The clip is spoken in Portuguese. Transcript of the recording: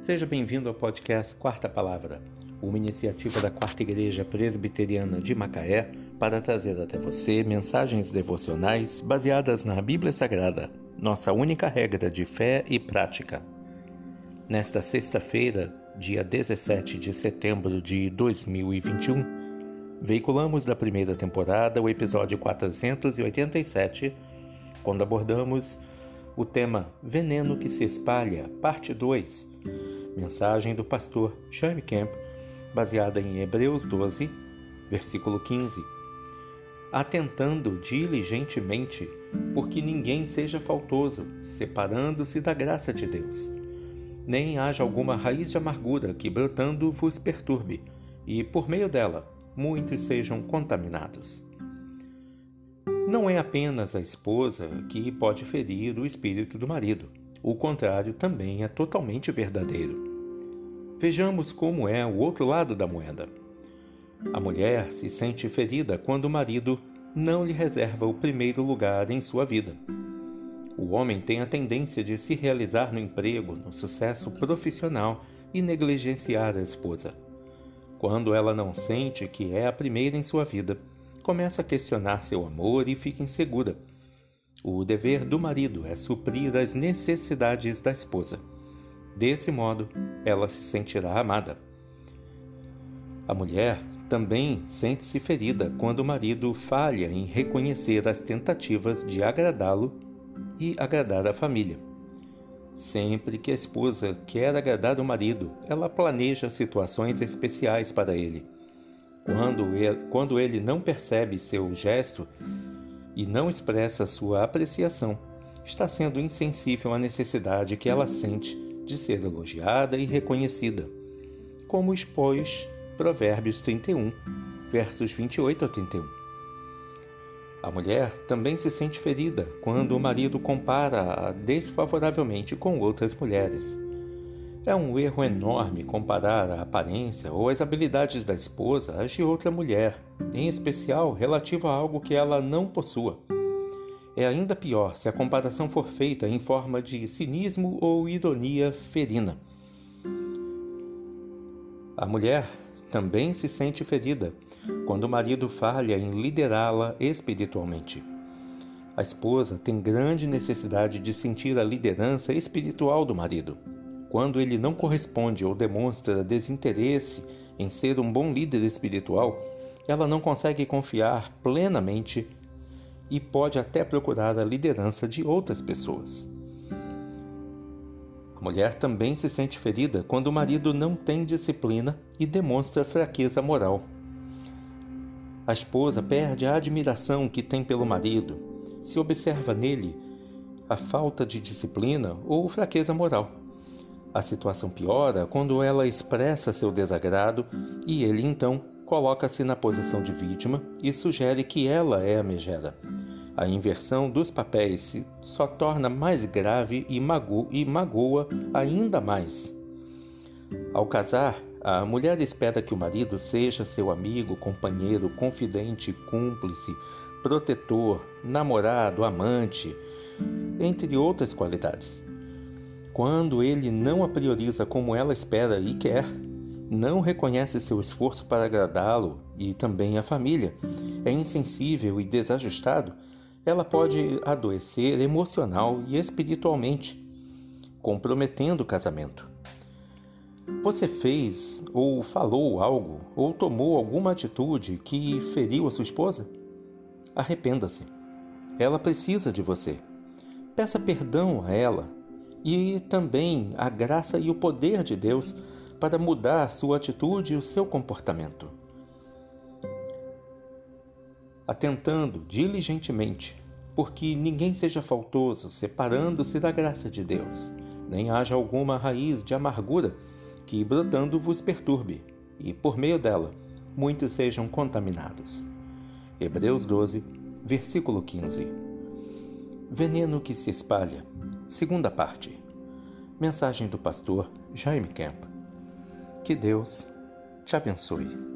Seja bem-vindo ao podcast Quarta Palavra, uma iniciativa da Quarta Igreja Presbiteriana de Macaé para trazer até você mensagens devocionais baseadas na Bíblia Sagrada, nossa única regra de fé e prática. Nesta sexta-feira, dia 17 de setembro de 2021, veiculamos da primeira temporada o episódio 487, quando abordamos o tema Veneno que se espalha, parte 2. Mensagem do pastor Jaime Kemp, baseada em Hebreus 12, versículo 15. Atentando diligentemente, porque ninguém seja faltoso, separando-se da graça de Deus. Nem haja alguma raiz de amargura que brotando vos perturbe, e por meio dela muitos sejam contaminados. Não é apenas a esposa que pode ferir o espírito do marido. O contrário também é totalmente verdadeiro. Vejamos como é o outro lado da moeda. A mulher se sente ferida quando o marido não lhe reserva o primeiro lugar em sua vida. O homem tem a tendência de se realizar no emprego, no sucesso profissional e negligenciar a esposa. Quando ela não sente que é a primeira em sua vida, começa a questionar seu amor e fica insegura. O dever do marido é suprir as necessidades da esposa. Desse modo, ela se sentirá amada. A mulher também sente-se ferida quando o marido falha em reconhecer as tentativas de agradá-lo e agradar a família. Sempre que a esposa quer agradar o marido, ela planeja situações especiais para ele quando ele, quando ele não percebe seu gesto e não expressa sua apreciação, está sendo insensível à necessidade que ela sente de ser elogiada e reconhecida, como expôs Provérbios 31, versos 28 a 31. A mulher também se sente ferida quando o marido compara-a desfavoravelmente com outras mulheres é um erro enorme comparar a aparência ou as habilidades da esposa às de outra mulher, em especial relativo a algo que ela não possua. É ainda pior se a comparação for feita em forma de cinismo ou ironia ferina. A mulher também se sente ferida quando o marido falha em liderá-la espiritualmente. A esposa tem grande necessidade de sentir a liderança espiritual do marido. Quando ele não corresponde ou demonstra desinteresse em ser um bom líder espiritual, ela não consegue confiar plenamente e pode até procurar a liderança de outras pessoas. A mulher também se sente ferida quando o marido não tem disciplina e demonstra fraqueza moral. A esposa perde a admiração que tem pelo marido se observa nele a falta de disciplina ou fraqueza moral. A situação piora quando ela expressa seu desagrado e ele então coloca-se na posição de vítima e sugere que ela é a megera. A inversão dos papéis só torna mais grave e, mago e magoa ainda mais. Ao casar, a mulher espera que o marido seja seu amigo, companheiro, confidente, cúmplice, protetor, namorado, amante, entre outras qualidades. Quando ele não a prioriza como ela espera e quer, não reconhece seu esforço para agradá-lo e também a família, é insensível e desajustado, ela pode adoecer emocional e espiritualmente, comprometendo o casamento. Você fez ou falou algo ou tomou alguma atitude que feriu a sua esposa? Arrependa-se. Ela precisa de você. Peça perdão a ela e também a graça e o poder de Deus para mudar sua atitude e o seu comportamento. Atentando diligentemente, porque ninguém seja faltoso, separando-se da graça de Deus, nem haja alguma raiz de amargura que brotando vos perturbe, e por meio dela muitos sejam contaminados. Hebreus 12, versículo 15. Veneno que se espalha Segunda parte. Mensagem do pastor Jaime Kemp. Que Deus te abençoe.